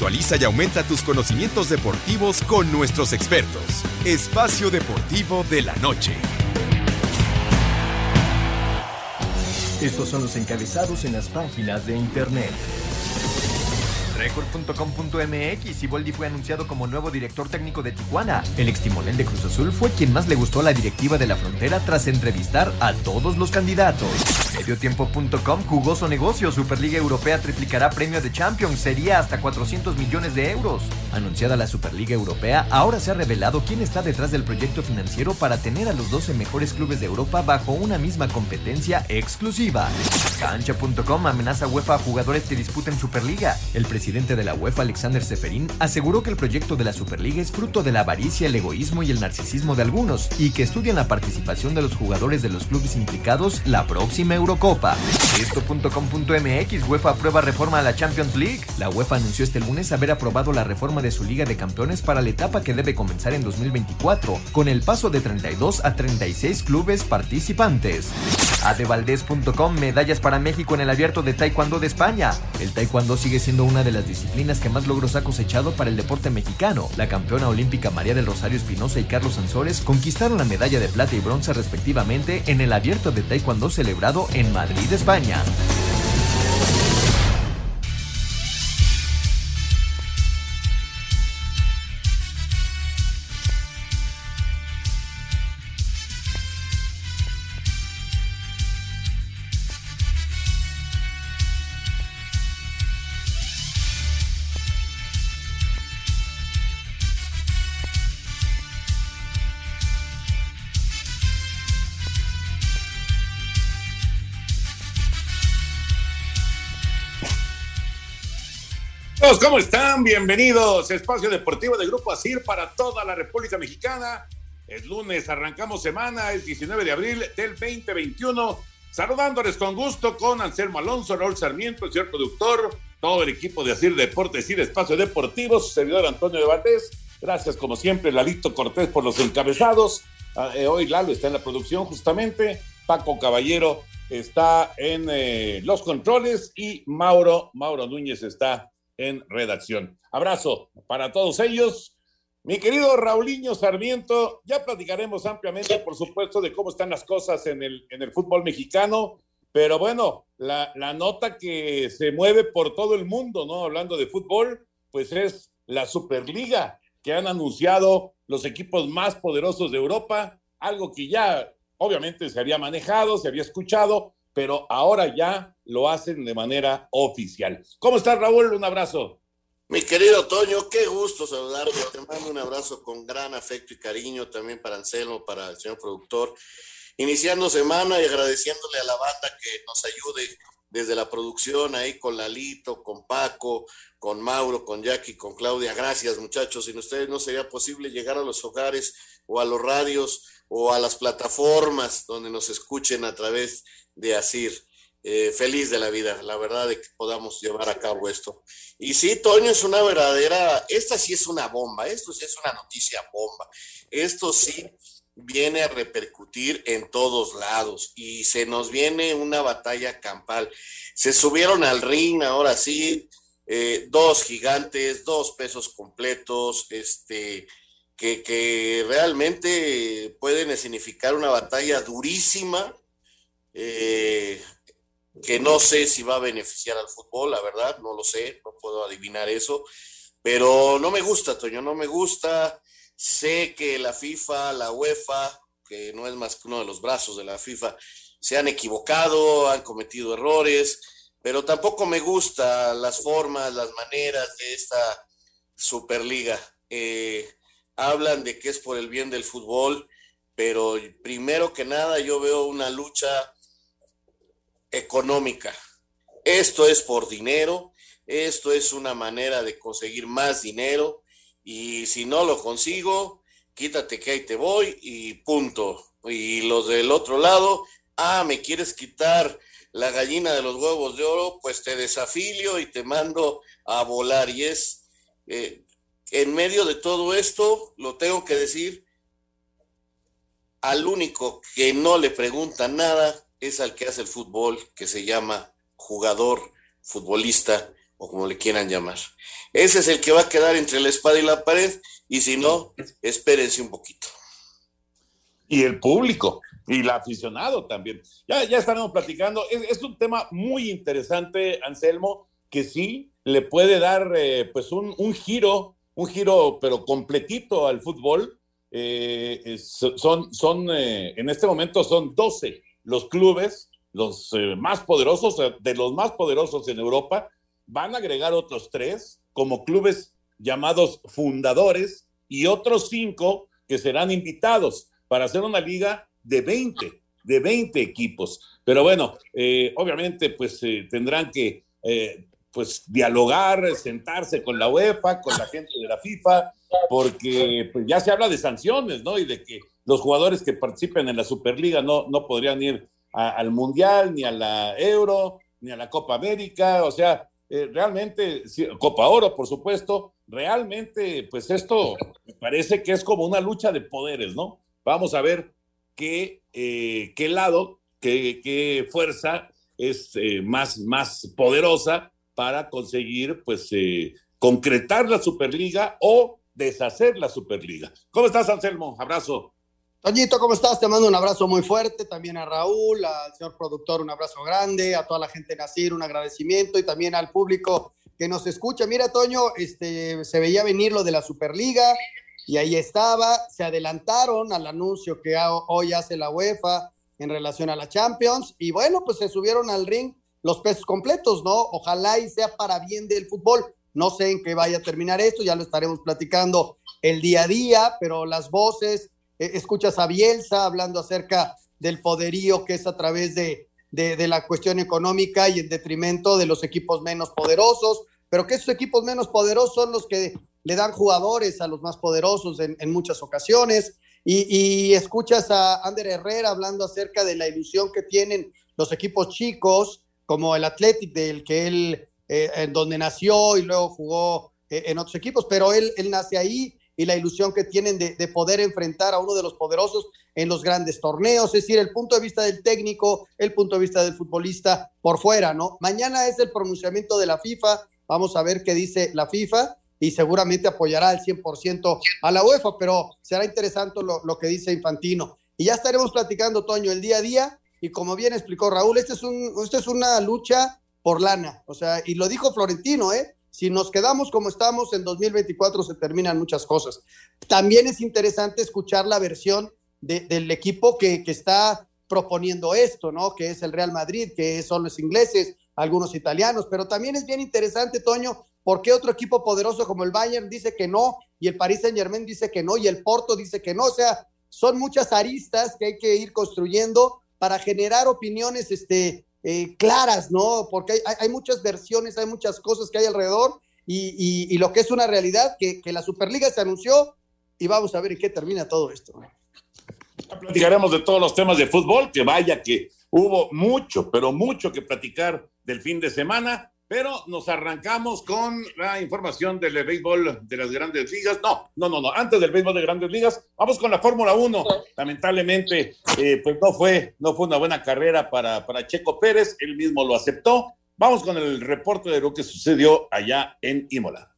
Actualiza y aumenta tus conocimientos deportivos con nuestros expertos. Espacio Deportivo de la Noche. Estos son los encabezados en las páginas de internet. Record.com.mx Boldi fue anunciado como nuevo director técnico de Tijuana. El extimonel de Cruz Azul fue quien más le gustó a la directiva de la frontera tras entrevistar a todos los candidatos. Mediotiempo.com jugoso negocio. Superliga Europea triplicará premio de Champions. Sería hasta 400 millones de euros. Anunciada la Superliga Europea, ahora se ha revelado quién está detrás del proyecto financiero para tener a los 12 mejores clubes de Europa bajo una misma competencia exclusiva. Cancha.com amenaza UEFA a jugadores que disputen Superliga. El presidente de la UEFA, Alexander Seferin, aseguró que el proyecto de la Superliga es fruto de la avaricia, el egoísmo y el narcisismo de algunos, y que estudian la participación de los jugadores de los clubes implicados la próxima Eurocopa. Esto.com.mx UEFA aprueba reforma a la Champions League. La UEFA anunció este lunes haber aprobado la reforma de su Liga de Campeones para la etapa que debe comenzar en 2024, con el paso de 32 a 36 clubes participantes. Adevaldez.com medallas para México en el abierto de Taekwondo de España. El Taekwondo sigue siendo una de las disciplinas que más logros ha cosechado para el deporte mexicano. La campeona olímpica María del Rosario Espinosa y Carlos Ansores conquistaron la medalla de plata y bronce respectivamente en el abierto de Taekwondo celebrado en Madrid, España. ¿Cómo están? Bienvenidos. Espacio Deportivo de Grupo ASIR para toda la República Mexicana. Es lunes, arrancamos semana, el 19 de abril del 2021. Saludándoles con gusto con Anselmo Alonso, Raúl Sarmiento, el señor productor, todo el equipo de ASIR Deportes y Espacio Deportivo, su servidor Antonio de Valdés. Gracias, como siempre, Lalito Cortés por los encabezados. Ah, eh, hoy Lalo está en la producción, justamente. Paco Caballero está en eh, los controles y Mauro, Mauro Núñez está en redacción. Abrazo para todos ellos. Mi querido Raulinho Sarmiento, ya platicaremos ampliamente, por supuesto, de cómo están las cosas en el, en el fútbol mexicano, pero bueno, la, la nota que se mueve por todo el mundo, ¿no? Hablando de fútbol, pues es la Superliga que han anunciado los equipos más poderosos de Europa, algo que ya obviamente se había manejado, se había escuchado, pero ahora ya lo hacen de manera oficial. ¿Cómo estás, Raúl? Un abrazo. Mi querido Toño, qué gusto saludarte. Te mando un abrazo con gran afecto y cariño también para Anselmo, para el señor productor. Iniciando semana y agradeciéndole a la banda que nos ayude desde la producción ahí con Lalito, con Paco, con Mauro, con Jackie, con Claudia. Gracias, muchachos. Sin ustedes no sería posible llegar a los hogares o a los radios o a las plataformas donde nos escuchen a través de Asir. Eh, feliz de la vida, la verdad, de que podamos llevar a cabo esto. Y sí, Toño es una verdadera, esta sí es una bomba, esto sí es una noticia bomba, esto sí viene a repercutir en todos lados y se nos viene una batalla campal. Se subieron al ring, ahora sí, eh, dos gigantes, dos pesos completos, este, que, que realmente pueden significar una batalla durísima eh, que no sé si va a beneficiar al fútbol, la verdad, no lo sé, no puedo adivinar eso, pero no me gusta, Toño, no me gusta. Sé que la FIFA, la UEFA, que no es más que uno de los brazos de la FIFA, se han equivocado, han cometido errores, pero tampoco me gustan las formas, las maneras de esta Superliga. Eh, hablan de que es por el bien del fútbol, pero primero que nada yo veo una lucha económica. Esto es por dinero, esto es una manera de conseguir más dinero y si no lo consigo, quítate que ahí te voy y punto. Y los del otro lado, ah, me quieres quitar la gallina de los huevos de oro, pues te desafilio y te mando a volar. Y es, eh, en medio de todo esto, lo tengo que decir, al único que no le pregunta nada es al que hace el fútbol, que se llama jugador, futbolista o como le quieran llamar. Ese es el que va a quedar entre la espada y la pared y si no, espérense un poquito. Y el público y el aficionado también. Ya, ya estaremos platicando. Es, un tema muy interesante, Anselmo, que sí le puede dar eh, pues un, un, giro, un giro pero completito al fútbol. Eh, son, son eh, en este momento son 12 los clubes, los más poderosos, de los más poderosos en Europa, van a agregar otros tres como clubes llamados fundadores y otros cinco que serán invitados para hacer una liga de 20, de 20 equipos. Pero bueno, eh, obviamente pues eh, tendrán que eh, pues dialogar, sentarse con la UEFA, con la gente de la FIFA, porque pues, ya se habla de sanciones, ¿no? Y de que los jugadores que participen en la Superliga no, no podrían ir al Mundial, ni a la Euro, ni a la Copa América, o sea, realmente, Copa Oro, por supuesto, realmente, pues esto me parece que es como una lucha de poderes, ¿no? Vamos a ver qué, eh, qué lado, qué, qué, fuerza es eh, más, más poderosa para conseguir, pues, eh, concretar la Superliga o deshacer la Superliga. ¿Cómo estás, Anselmo? Abrazo. Toñito, ¿cómo estás? Te mando un abrazo muy fuerte, también a Raúl, al señor productor, un abrazo grande, a toda la gente de Nacir, un agradecimiento y también al público que nos escucha. Mira, Toño, este, se veía venir lo de la Superliga y ahí estaba. Se adelantaron al anuncio que hoy hace la UEFA en relación a la Champions y bueno, pues se subieron al ring los pesos completos, ¿no? Ojalá y sea para bien del fútbol. No sé en qué vaya a terminar esto, ya lo estaremos platicando el día a día, pero las voces, escuchas a Bielsa hablando acerca del poderío que es a través de, de, la cuestión económica y en detrimento de los equipos menos poderosos, pero que esos equipos menos poderosos son los que le dan jugadores a los más poderosos en, muchas ocasiones. Y, escuchas a Ander Herrera hablando acerca de la ilusión que tienen los equipos chicos, como el Athletic, del que él, eh, en donde nació y luego jugó eh, en otros equipos, pero él, él nace ahí y la ilusión que tienen de, de, poder enfrentar a uno de los poderosos en los grandes torneos, es decir, el punto de vista del técnico, el punto de vista del futbolista por fuera, ¿no? Mañana es el pronunciamiento de la FIFA, vamos a ver qué dice la FIFA y seguramente apoyará al 100% a la UEFA, pero será interesante lo, que dice Infantino. Y ya estaremos platicando, Toño, el día a día, y como bien explicó Raúl, este es, un, este es una lucha por lana, o sea, y lo dijo Florentino, ¿eh? Si nos quedamos como estamos en 2024 se terminan muchas cosas. También es interesante escuchar la versión del equipo que, está proponiendo esto, ¿no? Que es el Real Madrid, que son los ingleses, algunos italianos, pero también es bien interesante, Toño, porque otro equipo poderoso como el Bayern dice que no, y el Paris Saint Germain dice que no, y el Porto dice que no, o sea, son muchas aristas que hay que ir construyendo para generar opiniones este, eh, claras, ¿no? Porque hay, hay, muchas versiones, hay muchas cosas que hay alrededor, y, y, lo que es una realidad, que, que la Superliga se anunció, y vamos a ver en qué termina todo esto. Platicaremos de todos los temas de fútbol, que vaya que hubo mucho, pero mucho que platicar del fin de semana, pero nos arrancamos con la información del béisbol de las grandes ligas. No, no, no, no, antes del béisbol de grandes ligas, vamos con la Fórmula 1. Lamentablemente, eh, pues no fue, no fue una buena carrera para, para Checo Pérez, él mismo lo aceptó. Vamos con el reporte de lo que sucedió allá en Imola.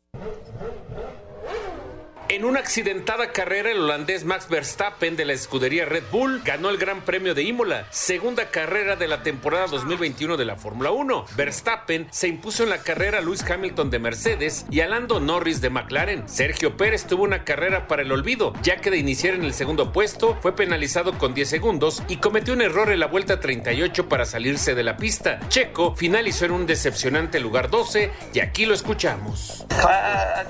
En una accidentada carrera, el holandés Max Verstappen de la escudería Red Bull ganó el Gran Premio de Imola, segunda carrera de la temporada 2021 de la Fórmula 1. Verstappen se impuso en la carrera a Lewis Hamilton de Mercedes y a Lando Norris de McLaren. Sergio Pérez tuvo una carrera para el olvido, ya que de iniciar en el segundo puesto fue penalizado con 10 segundos y cometió un error en la vuelta 38 para salirse de la pista. Checo finalizó en un decepcionante lugar 12 y aquí lo escuchamos.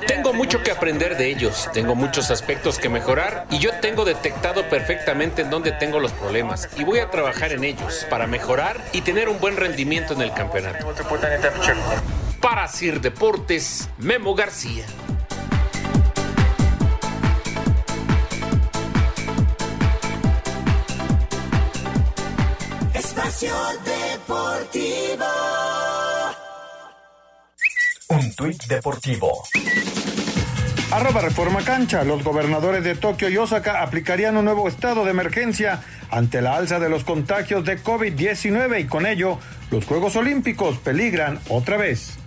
Tengo mucho que aprender de ellos tengo muchos aspectos que mejorar y yo tengo detectado perfectamente en dónde tengo los problemas y voy a trabajar en ellos para mejorar y tener un buen rendimiento en el campeonato. Para Sir Deportes, Memo García. Espacio Deportivo. Un tuit deportivo. Arroba Reforma Cancha. Los gobernadores de Tokio y Osaka aplicarían un nuevo estado de emergencia ante la alza de los contagios de COVID-19 y con ello los Juegos Olímpicos peligran otra vez.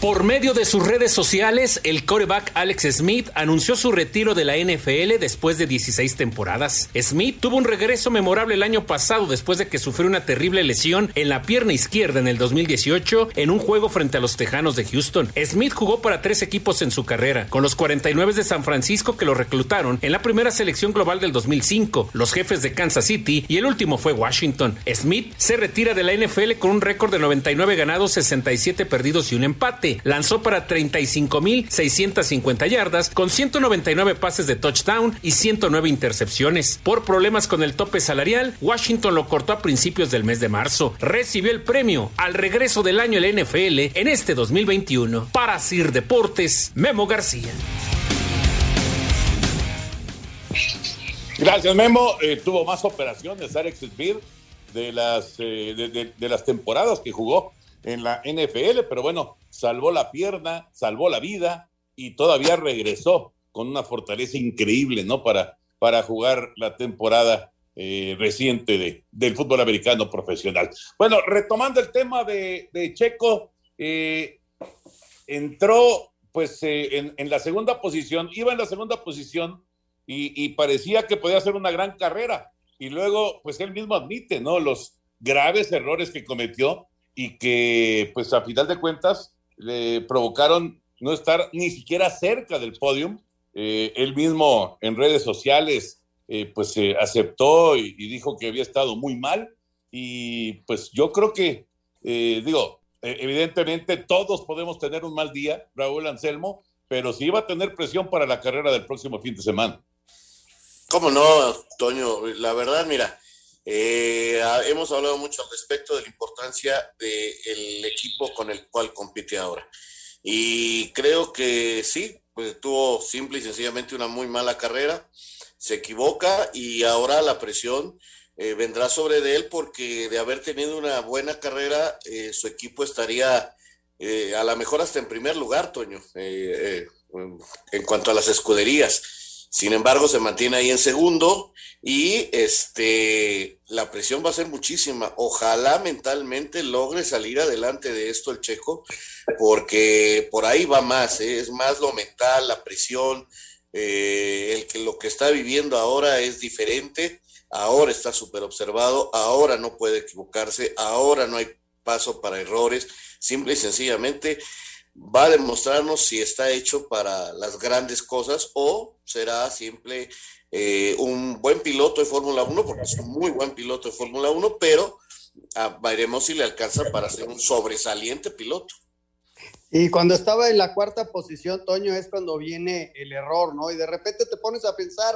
Por medio de sus redes sociales, el coreback Alex Smith anunció su retiro de la NFL después de 16 temporadas. Smith tuvo un regreso memorable el año pasado después de que sufrió una terrible lesión en la pierna izquierda en el 2018 en un juego frente a los Tejanos de Houston. Smith jugó para tres equipos en su carrera, con los 49 de San Francisco que lo reclutaron en la primera selección global del 2005, los jefes de Kansas City y el último fue Washington. Smith se retira de la NFL con un récord de 99 ganados, 67 perdidos y un empate lanzó para 35.650 yardas con 199 pases de touchdown y 109 intercepciones. Por problemas con el tope salarial, Washington lo cortó a principios del mes de marzo. Recibió el premio al regreso del año en la NFL en este 2021. Para Sir Deportes, Memo García. Gracias, Memo. Eh, tuvo más operaciones Alex Smith de las, eh, de las temporadas que jugó en la NFL, pero bueno, salvó la pierna, salvó la vida y todavía regresó con una fortaleza increíble, ¿no? Para, para jugar la temporada eh, reciente de, del fútbol americano profesional. Bueno, retomando el tema de, Checo, eh, entró pues eh, en, en, la segunda posición, iba en la segunda posición y, y, parecía que podía hacer una gran carrera. Y luego, pues él mismo admite, ¿no? Los graves errores que cometió y que, pues a final de cuentas, le provocaron no estar ni siquiera cerca del podium. Eh, él mismo en redes sociales, eh, pues se aceptó y, dijo que había estado muy mal. Y pues yo creo que, eh, digo, evidentemente todos podemos tener un mal día, Raúl Anselmo, pero sí va a tener presión para la carrera del próximo fin de semana. ¿Cómo no, Toño? La verdad, mira, eh, hemos hablado mucho al respecto de la importancia del equipo con el cual compite ahora. Y creo que sí, pues tuvo simple y sencillamente una muy mala carrera, se equivoca y ahora la presión eh, vendrá sobre de él porque de haber tenido una buena carrera, eh, su equipo estaría a lo mejor hasta en primer lugar, Toño, en cuanto a las escuderías. Sin embargo, se mantiene ahí en segundo y este la presión va a ser muchísima. Ojalá mentalmente logre salir adelante de esto el checo, porque por ahí va más, ¿eh? es más lo mental, la presión, eh, el que lo que está viviendo ahora es diferente, ahora está súper observado, ahora no puede equivocarse, ahora no hay paso para errores, simple y sencillamente va a demostrarnos si está hecho para las grandes cosas o será simple eh, un buen piloto de Fórmula 1, porque es un muy buen piloto de Fórmula 1, pero ah, veremos si le alcanza para ser un sobresaliente piloto. Y cuando estaba en la cuarta posición, Toño, es cuando viene el error, ¿no? Y de repente te pones a pensar,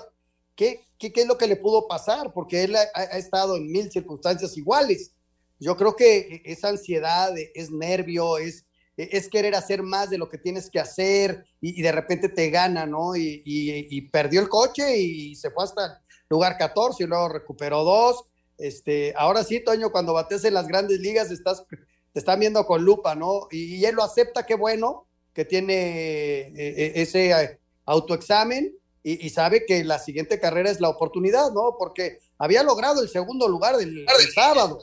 ¿qué, qué, qué es lo que le pudo pasar? Porque él ha, ha, estado en mil circunstancias iguales. Yo creo que esa ansiedad, es nervio, es es querer hacer más de lo que tienes que hacer y, de repente te gana, ¿no? Y, perdió el coche y se fue hasta lugar 14 y luego recuperó dos. Este, ahora sí, Toño, cuando bates en las grandes ligas estás, te están viendo con lupa, ¿no? Y, él lo acepta, qué bueno que tiene e, e, ese eh, autoexamen y, sabe que la siguiente carrera es la oportunidad, ¿no? Porque había logrado el segundo lugar del sábado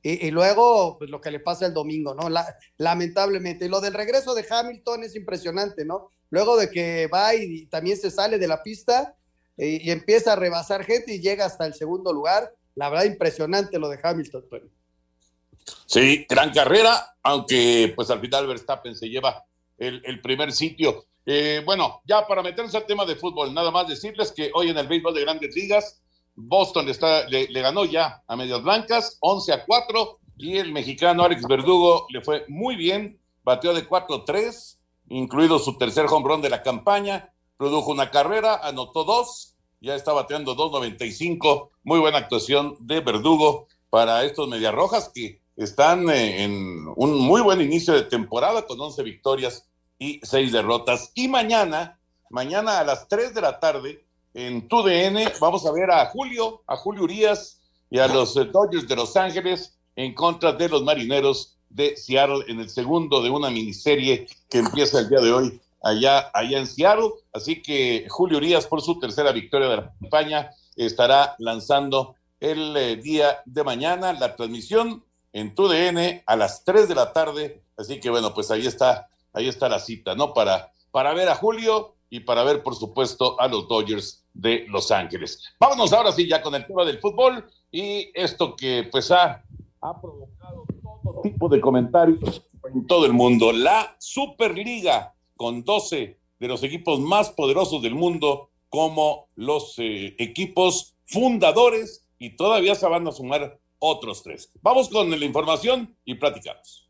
y, luego, pues lo que le pasa el domingo, ¿no? lamentablemente. Y lo del regreso de Hamilton es impresionante, ¿no? Luego de que va y, también se sale de la pista y, empieza a rebasar gente y llega hasta el segundo lugar. La verdad, impresionante lo de Hamilton. Sí, gran carrera, aunque pues al final Verstappen se lleva el, primer sitio. Eh, bueno, ya para meternos al tema de fútbol, nada más decirles que hoy en el béisbol de grandes ligas, Boston le, ganó ya a Medias Blancas, 11 a 4, y el mexicano Alex Verdugo le fue muy bien, bateó de 4-3, incluido su tercer home de la campaña, produjo una carrera, anotó dos, ya está bateando 2.95, muy buena actuación de Verdugo para estos Medias Rojas que están eh, en un muy buen inicio de temporada con 11 victorias y 6 derrotas. Y mañana, mañana a las 3 de la tarde, en TUDN, vamos a ver a Julio, a Julio Urias y a los Dodgers de Los Ángeles en contra de los marineros de Seattle en el segundo de una miniserie que empieza el día de hoy allá, allá en Seattle. Así que Julio Urias, por su tercera victoria de la campaña, estará lanzando el eh, día de mañana la transmisión en TUDN a las 3 de la tarde. Así que bueno, pues ahí está, ahí está la cita, ¿no? Para, para ver a Julio y para ver, por supuesto, a los Dodgers de Los Ángeles. Vámonos ahora sí ya con el tema del fútbol y esto que pues ha, provocado todo tipo de comentarios en todo el mundo. La Superliga con 12 de los equipos más poderosos del mundo como los eh, equipos fundadores y todavía se van a sumar otros tres. Vamos con la información y platicamos.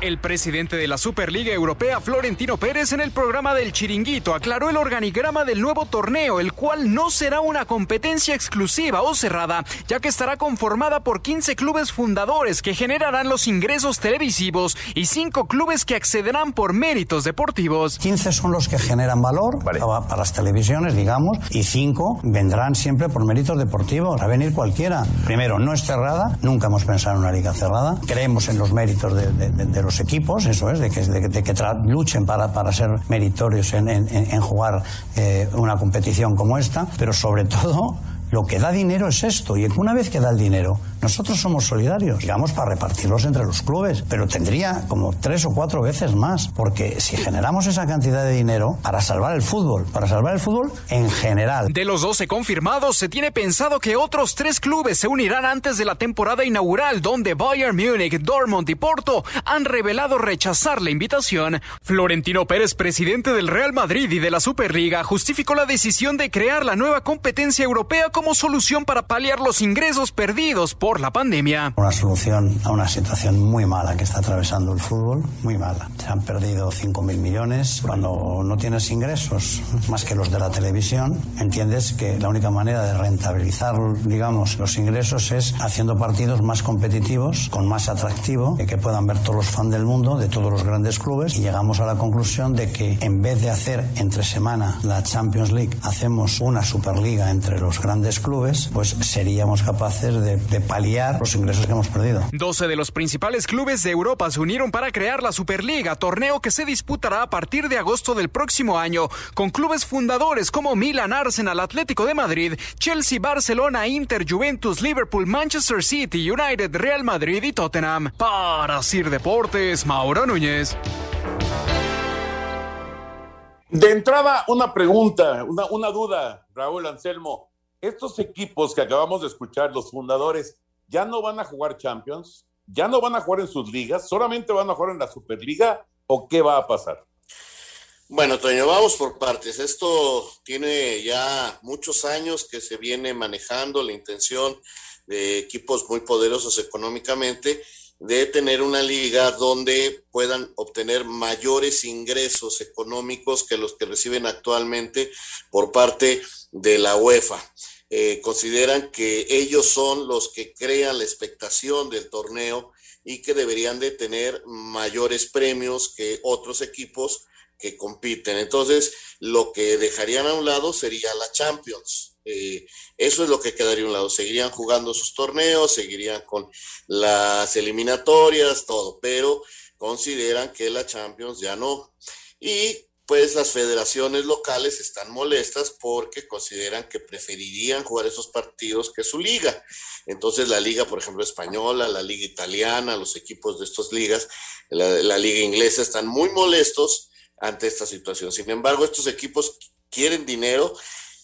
El presidente de la Superliga Europea, Florentino Pérez, en el programa del Chiringuito aclaró el organigrama del nuevo torneo, el cual no será una competencia exclusiva o cerrada, ya que estará conformada por 15 clubes fundadores que generarán los ingresos televisivos y 5 clubes que accederán por méritos deportivos. 15 son los que generan valor para, para las televisiones, digamos, y 5 vendrán siempre por méritos deportivos. A venir cualquiera. Primero, no es cerrada, nunca hemos pensado en una liga cerrada. Creemos en los méritos de, de, de, de los equipos, eso es, de que, de, que luchen para, para ser meritorios en, en, en jugar eh, una competición como esta, pero sobre todo lo que da dinero es esto. Y una vez que da el dinero, nosotros somos solidarios, digamos, para repartirlos entre los clubes, pero tendría como tres o cuatro veces más, porque si generamos esa cantidad de dinero para salvar el fútbol, para salvar el fútbol en general. De los 12 confirmados, se tiene pensado que otros tres clubes se unirán antes de la temporada inaugural, donde Bayern Múnich, Dortmund y Porto han revelado rechazar la invitación. Florentino Pérez, presidente del Real Madrid y de la Superliga, justificó la decisión de crear la nueva competencia europea como solución para paliar los ingresos perdidos por la pandemia. Una solución a una situación muy mala que está atravesando el fútbol, muy mala. Se han perdido 5.000 millones. Cuando no tienes ingresos más que los de la televisión, entiendes que la única manera de rentabilizar, digamos, los ingresos es haciendo partidos más competitivos, con más atractivo, que puedan ver todos los fans del mundo, de todos los grandes clubes, y llegamos a la conclusión de que en vez de hacer entre semana la Champions League, hacemos una Superliga entre los grandes clubes, pues seríamos capaces de, de paliar los ingresos que hemos perdido. 12 de los principales clubes de Europa se unieron para crear la Superliga, torneo que se disputará a partir de agosto del próximo año, con clubes fundadores como Milan, Arsenal, Atlético de Madrid, Chelsea, Barcelona, Inter, Juventus, Liverpool, Manchester City, United, Real Madrid y Tottenham. Para Sir Deportes, Mauro Núñez. De entrada, una pregunta, una, una duda, Raúl Anselmo. Estos equipos que acabamos de escuchar, los fundadores, ya no van a jugar Champions, ya no van a jugar en sus ligas, solamente van a jugar en la Superliga o qué va a pasar? Bueno, Toño, vamos por partes. Esto tiene ya muchos años que se viene manejando la intención de equipos muy poderosos económicamente de tener una liga donde puedan obtener mayores ingresos económicos que los que reciben actualmente por parte de la UEFA eh, consideran que ellos son los que crean la expectación del torneo y que deberían de tener mayores premios que otros equipos que compiten. Entonces, lo que dejarían a un lado sería la Champions. Eh, eso es lo que quedaría a un lado. Seguirían jugando sus torneos, seguirían con las eliminatorias, todo, pero consideran que la Champions ya no. Y pues las federaciones locales están molestas porque consideran que preferirían jugar esos partidos que su liga. Entonces la liga, por ejemplo, española, la liga italiana, los equipos de estas ligas, la, liga inglesa están muy molestos ante esta situación. Sin embargo, estos equipos quieren dinero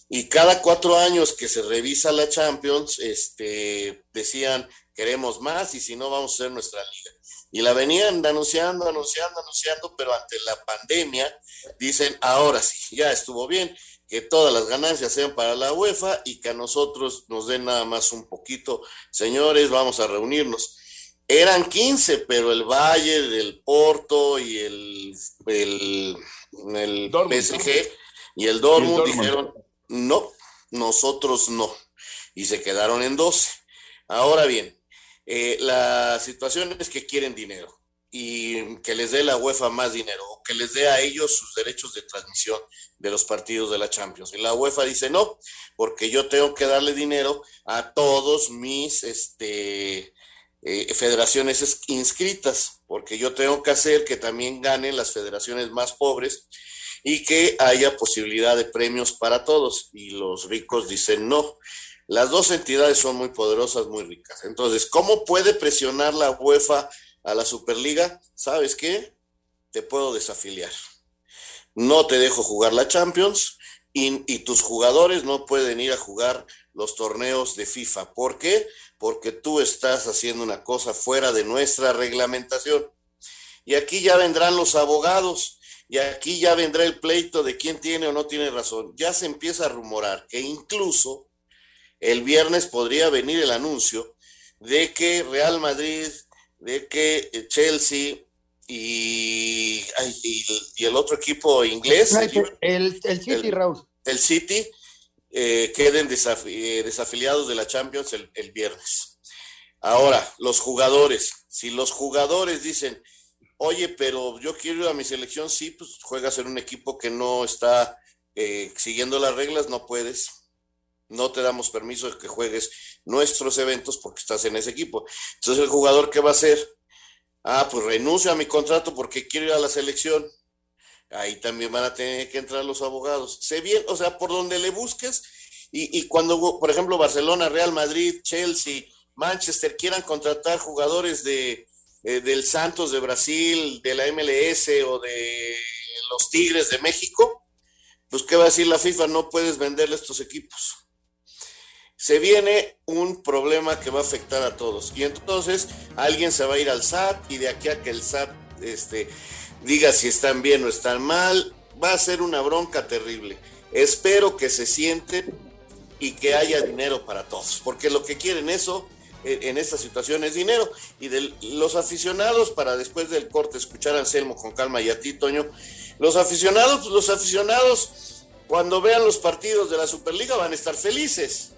y cada cuatro años que se revisa la Champions, este, decían, queremos más y si no, vamos a hacer nuestra liga y la venían anunciando, anunciando, anunciando, pero ante la pandemia dicen, ahora sí, ya estuvo bien, que todas las ganancias sean para la UEFA y que a nosotros nos den nada más un poquito. Señores, vamos a reunirnos. Eran 15, pero el Valle, del Porto y el, el, el PSG y el Dortmund, dijeron, no, nosotros no. Y se quedaron en 12. Ahora bien, eh, la situación es que quieren dinero y que les dé la UEFA más dinero. Ok, que les dé a ellos sus derechos de transmisión de los partidos de la Champions. Y la UEFA dice no, porque yo tengo que darle dinero a todos mis este, eh, federaciones inscritas, porque yo tengo que hacer que también ganen las federaciones más pobres y que haya posibilidad de premios para todos. Y los ricos dicen no. Las dos entidades son muy poderosas, muy ricas. Entonces, ¿cómo puede presionar la UEFA a la Superliga? ¿Sabes qué? Te puedo desafiliar. No te dejo jugar la Champions y, y tus jugadores no pueden ir a jugar los torneos de FIFA. ¿Por qué? Porque tú estás haciendo una cosa fuera de nuestra reglamentación. Y aquí ya vendrán los abogados y aquí ya vendrá el pleito de quién tiene o no tiene razón. Ya se empieza a rumorar que incluso el viernes podría venir el anuncio de que Real Madrid, de que Chelsea y, y, el otro equipo inglés, el, el, City, Raúl. El City, eh, queden eh, desafiliados de la Champions el, el viernes. Ahora, los jugadores, si los jugadores dicen, oye, pero yo quiero ir a mi selección, sí, pues juegas en un equipo que no está eh, siguiendo las reglas, no puedes. No te damos permiso de que juegues nuestros eventos porque estás en ese equipo. Entonces, el jugador, ¿qué va a hacer? Ah, pues renuncio a mi contrato porque quiero ir a la selección. Ahí también van a tener que entrar los abogados. Sé bien, o sea, por donde le busques. Y, y cuando, por ejemplo, Barcelona, Real Madrid, Chelsea, Manchester quieran contratar jugadores de, eh, del Santos de Brasil, de la MLS o de los Tigres de México, pues ¿qué va a decir la FIFA? No puedes venderle estos equipos. Se viene un problema que va a afectar a todos. Y entonces alguien se va a ir al SAT y de aquí a que el SAT este, diga si están bien o están mal, va a ser una bronca terrible. Espero que se sienten y que haya dinero para todos, porque lo que quieren eso en esta situación es dinero. Y de los aficionados, para después del corte escuchar a Anselmo con calma y a ti, Toño, los aficionados, los aficionados, cuando vean los partidos de la Superliga van a estar felices.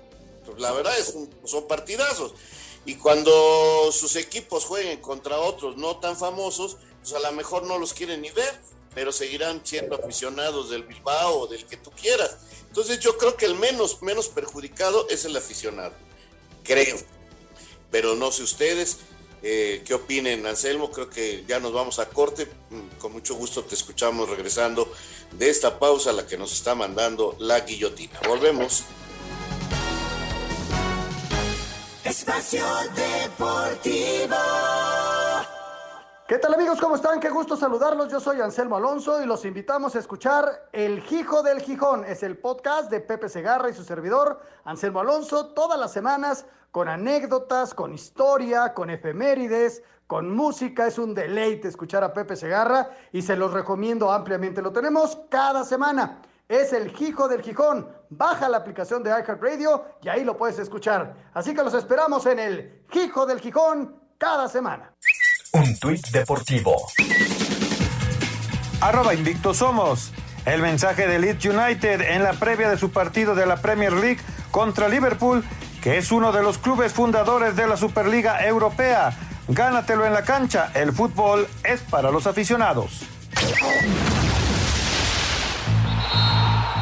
La verdad es son partidazos. Y cuando sus equipos jueguen contra otros no tan famosos, pues a lo mejor no los quieren ni ver, pero seguirán siendo aficionados del Bilbao o del que tú quieras. Entonces yo creo que el menos, menos perjudicado es el aficionado. Creo pero no sé ustedes. Eh, ¿Qué opinen, Anselmo? Creo que ya nos vamos a corte. Mm, con mucho gusto te escuchamos regresando de esta pausa, la que nos está mandando la guillotina. Volvemos. Espacio Deportivo. ¿Qué tal amigos? ¿Cómo están? Qué gusto saludarlos. Yo soy Anselmo Alonso y los invitamos a escuchar El Hijo del Gijón. Es el podcast de Pepe Segarra y su servidor, Anselmo Alonso, todas las semanas con anécdotas, con historia, con efemérides, con música. Es un deleite escuchar a Pepe Segarra y se los recomiendo ampliamente. Lo tenemos cada semana. Es el Hijo del Gijón. Baja la aplicación de iHeartRadio y ahí lo puedes escuchar. Así que los esperamos en el Hijo del Gijón cada semana. Un tuit deportivo. Arroba Invicto Somos. El mensaje de Leeds United en la previa de su partido de la Premier League contra Liverpool que es uno de los clubes fundadores de la Superliga Europea. Gánatelo en la cancha, el fútbol es para los aficionados.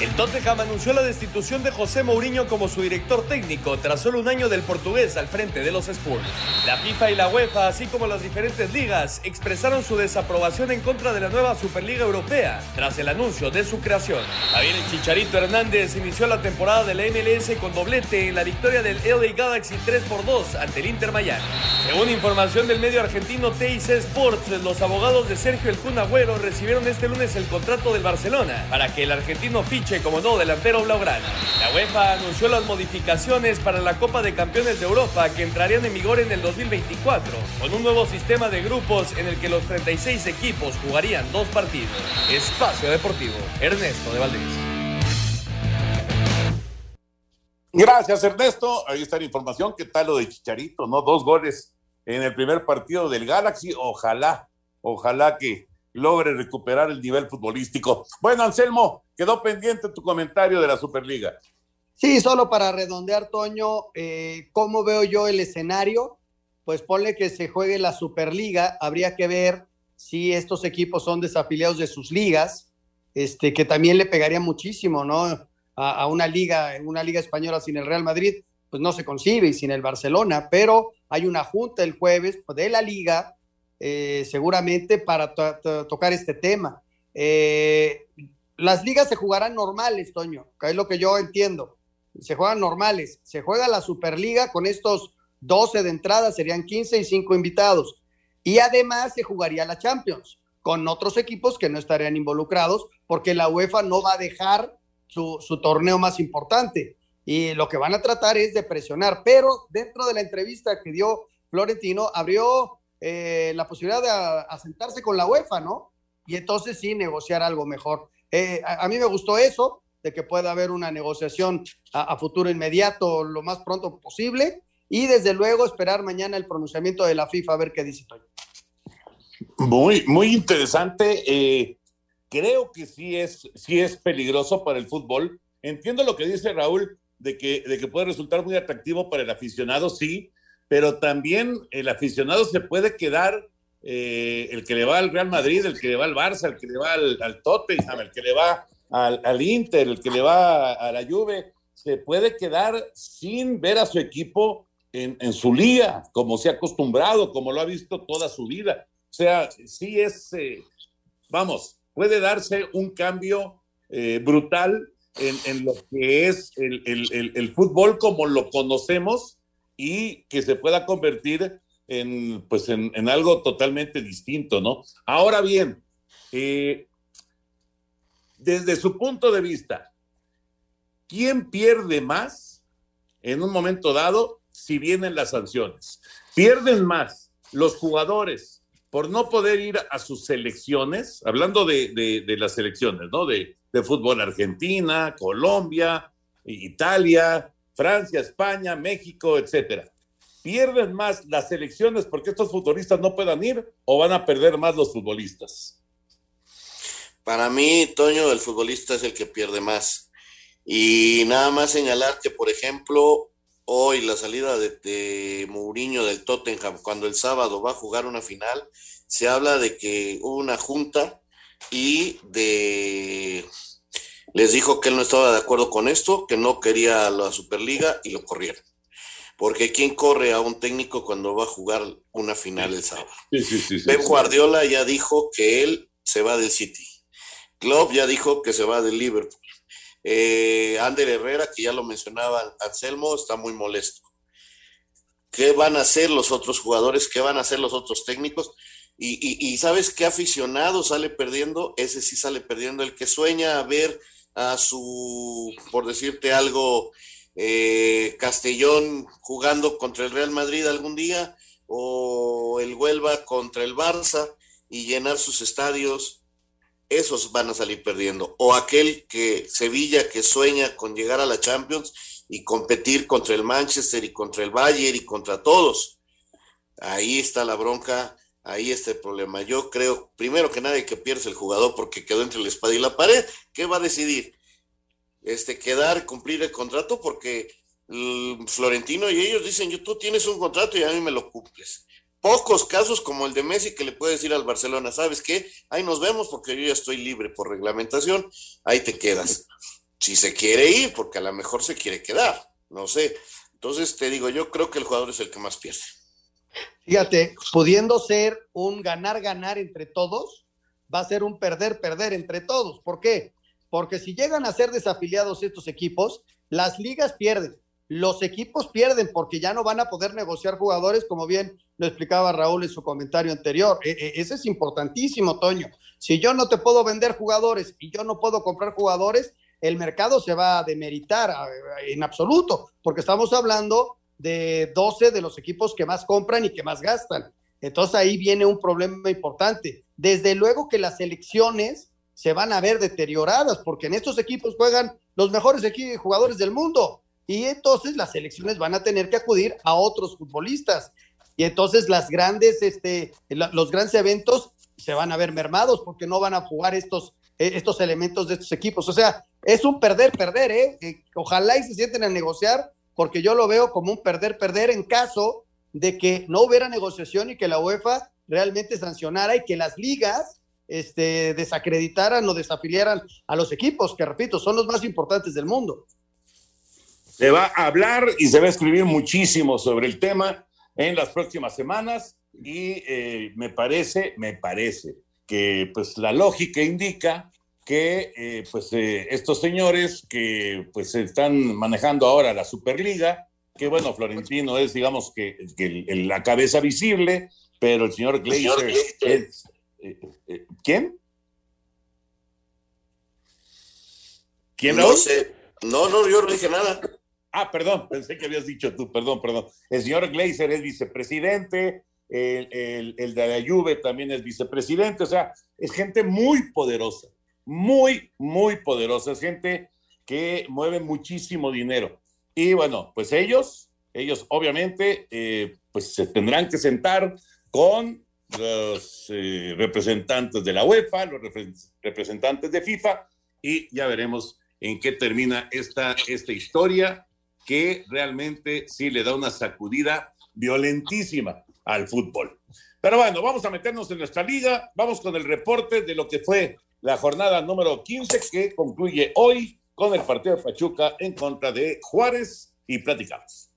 El Tottenham anunció la destitución de José Mourinho como su director técnico tras solo un año del portugués al frente de los Spurs. La FIFA y la UEFA, así como las diferentes ligas, expresaron su desaprobación en contra de la nueva Superliga Europea tras el anuncio de su creación. Javier Chicharito Hernández inició la temporada de la MLS con doblete en la victoria del LA Galaxy 3 por 2 ante el Inter Miami. Según información del medio argentino TIC Sports, los abogados de Sergio El Kun Agüero recibieron este lunes el contrato del Barcelona para que el argentino fiche como no delantero blaugrana. La UEFA anunció las modificaciones para la Copa de Campeones de Europa que entrarían en vigor en el 2024, con un nuevo sistema de grupos en el que los 36 equipos jugarían dos partidos. Espacio Deportivo, Ernesto de Valdés. Gracias, Ernesto. Ahí está la información. ¿Qué tal lo de Chicharito? ¿No? Dos goles en el primer partido del Galaxy. Ojalá, ojalá que logre recuperar el nivel futbolístico. Bueno, Anselmo, quedó pendiente tu comentario de la Superliga. Sí, solo para redondear, Toño, eh, ¿cómo veo yo el escenario? pues ponle que se juegue la Superliga, habría que ver si estos equipos son desafiliados de sus ligas, este, que también le pegaría muchísimo, ¿no? A, una liga, una liga española sin el Real Madrid, pues no se concibe y sin el Barcelona, pero hay una junta el jueves de la liga, eh, seguramente para tocar este tema. Eh, las ligas se jugarán normales, Toño, que es lo que yo entiendo. Se juegan normales. Se juega la Superliga con estos 12 de entrada, serían 15 y 5 invitados. Y además se jugaría la Champions con otros equipos que no estarían involucrados, porque la UEFA no va a dejar su, su torneo más importante y lo que van a tratar es de presionar. Pero dentro de la entrevista que dio Florentino, abrió eh, la posibilidad de asentarse con la UEFA, ¿no? Y entonces sí negociar algo mejor. Eh, a, mí me gustó eso, de que pueda haber una negociación a, futuro inmediato lo más pronto posible y desde luego esperar mañana el pronunciamiento de la FIFA a ver qué dice Toño. Muy, muy interesante. Eh, creo que sí es, sí es peligroso para el fútbol. Entiendo lo que dice Raúl, de que, de que puede resultar muy atractivo para el aficionado, sí, pero también el aficionado se puede quedar, eh, el que le va al Real Madrid, el que le va al Barça, el que le va al, al Tottenham, el que le va al, al, Inter, el que le va a, la Juve, se puede quedar sin ver a su equipo en, en, su liga, como se ha acostumbrado, como lo ha visto toda su vida. O sea, sí es, eh, vamos, puede darse un cambio eh, brutal en, lo que es el, fútbol como lo conocemos y que se pueda convertir en, pues en, algo totalmente distinto, ¿no? Ahora bien, eh, desde su punto de vista, ¿quién pierde más en un momento dado si vienen las sanciones? ¿Pierden más los jugadores por no poder ir a sus selecciones? Hablando de, de las selecciones, ¿no? De, de fútbol Argentina, Colombia, Italia, Francia, España, México, etcétera. ¿Pierden más las selecciones porque estos futbolistas no puedan ir o van a perder más los futbolistas? Para mí, Toño, el futbolista es el que pierde más. Y nada más señalar que, por ejemplo, hoy la salida de, de Mourinho del Tottenham, cuando el sábado va a jugar una final, se habla de que hubo una junta y de les dijo que él no estaba de acuerdo con esto, que no quería la Superliga y lo corrieron. Porque ¿quién corre a un técnico cuando va a jugar una final el sábado? Sí, Guardiola ya dijo que él se va del City. Klopp ya dijo que se va del Liverpool. Eh, Ander Herrera, que ya lo mencionaba Anselmo, está muy molesto. ¿Qué van a hacer los otros jugadores? ¿Qué van a hacer los otros técnicos? Y, sabes qué aficionado sale perdiendo, ese sí sale perdiendo, el que sueña a ver a su, por decirte algo, eh, Castellón jugando contra el Real Madrid algún día, o el Huelva contra el Barça y llenar sus estadios, esos van a salir perdiendo. O aquel que Sevilla que sueña con llegar a la Champions y competir contra el Manchester y contra el Bayern y contra todos. Ahí está la bronca Ahí está el problema. Yo creo, primero que nadie que pierde el jugador porque quedó entre la espada y la pared. ¿Qué va a decidir? Este, quedar, cumplir el contrato porque Florentino y ellos dicen, yo, tú tienes un contrato y a mí me lo cumples. Pocos casos como el de Messi que le puede decir al Barcelona, ¿sabes qué? Ahí nos vemos porque yo ya estoy libre por reglamentación, ahí te quedas. Si se quiere ir, porque a lo mejor se quiere quedar, no sé. Entonces te digo, yo creo que el jugador es el que más pierde. Fíjate, pudiendo ser un ganar-ganar entre todos, va a ser un perder-perder entre todos. ¿Por qué? Porque si llegan a ser desafiliados estos equipos, las ligas pierden, los equipos pierden porque ya no van a poder negociar jugadores, como bien lo explicaba Raúl en su comentario anterior. E, e, ese es importantísimo, Toño. Si yo no te puedo vender jugadores y yo no puedo comprar jugadores, el mercado se va a demeritar en absoluto, porque estamos hablando de 12 de los equipos que más compran y que más gastan. Entonces ahí viene un problema importante. Desde luego que las elecciones se van a ver deterioradas porque en estos equipos juegan los mejores jugadores del mundo y entonces las elecciones van a tener que acudir a otros futbolistas y entonces las grandes, este, los grandes eventos se van a ver mermados porque no van a jugar estos, eh, estos elementos de estos equipos. O sea, es un perder-perder, ¿eh? Ojalá y se sienten a negociar porque yo lo veo como un perder-perder en caso de que no hubiera negociación y que la UEFA realmente sancionara y que las ligas este, desacreditaran o desafiliaran a los equipos, que repito, son los más importantes del mundo. Se va a hablar y se va a escribir muchísimo sobre el tema en las próximas semanas y eh, me parece, me parece que pues la lógica indica que eh, pues eh, estos señores que pues están manejando ahora la Superliga, que bueno, Florentino es digamos que, la cabeza visible, pero el señor Glazer es... ¿Quién? ¿Quién no sé. No, no, yo no dije nada. Ah, perdón, pensé que habías dicho tú, perdón, perdón. El señor Glazer es vicepresidente, el, el, de la Juve también es vicepresidente, o sea, es gente muy poderosa, muy, muy poderosa, es gente que mueve muchísimo dinero. Y bueno, pues ellos, ellos obviamente, eh, pues se tendrán que sentar con los eh, representantes de la UEFA, los representantes de FIFA, y ya veremos en qué termina esta, esta historia que realmente sí le da una sacudida violentísima al fútbol. Pero bueno, vamos a meternos en nuestra liga, vamos con el reporte de lo que fue la jornada número 15 que concluye hoy con el partido de Pachuca en contra de Juárez y platicamos.